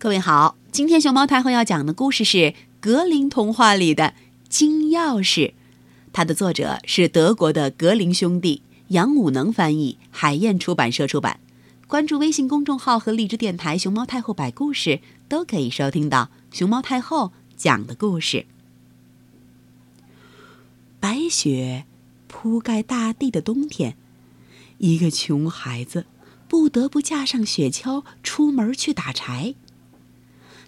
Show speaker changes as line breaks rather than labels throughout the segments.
各位好，今天熊猫太后要讲的故事是格林童话里的金钥匙，它的作者是德国的格林兄弟，杨武能翻译，海燕出版社出版。关注微信公众号和荔枝电台“熊猫太后摆故事”，都可以收听到熊猫太后讲的故事。白雪铺盖大地的冬天，一个穷孩子不得不架上雪橇出门去打柴。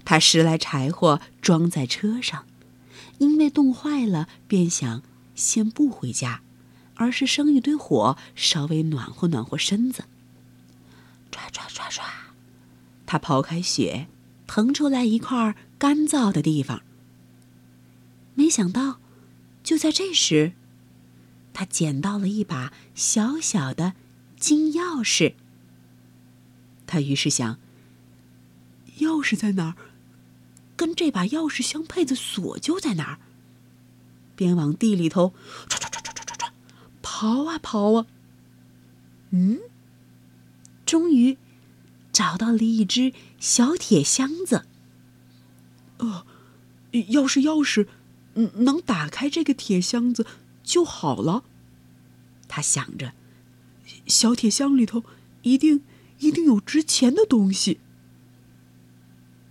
他拾来柴火装在车上，因为冻坏了，便想先不回家，而是生一堆火，稍微暖和暖和身子。唰唰唰唰，他刨开雪，腾出来一块干燥的地方。没想到，就在这时，他捡到了一把小小的金钥匙。他于是想：钥匙在哪儿？跟这把钥匙相配的锁就在哪儿。边往地里头唰唰唰唰唰唰唰刨啊刨啊，嗯，终于找到了一只小铁箱子。呃，要是钥匙能打开这个铁箱子就好了。他想着，小铁箱里头一定一定有值钱的东西。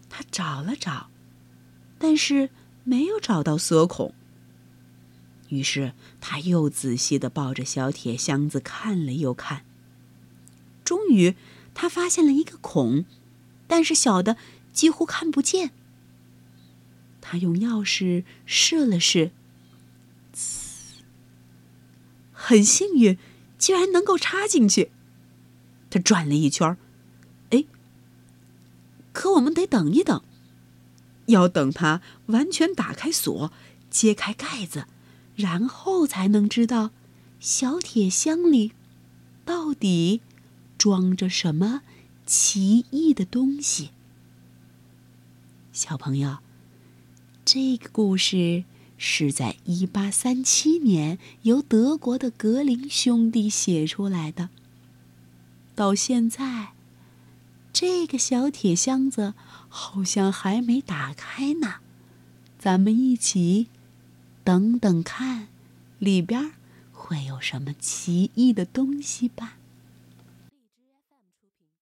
他找了找。但是没有找到锁孔。于是他又仔细的抱着小铁箱子看了又看。终于，他发现了一个孔，但是小的几乎看不见。他用钥匙试了试，很幸运，居然能够插进去。他转了一圈，哎，可我们得等一等。要等它完全打开锁，揭开盖子，然后才能知道小铁箱里到底装着什么奇异的东西。小朋友，这个故事是在一八三七年由德国的格林兄弟写出来的，到现在。这个小铁箱子好像还没打开呢，咱们一起等等看，里边会有什么奇异的东西吧。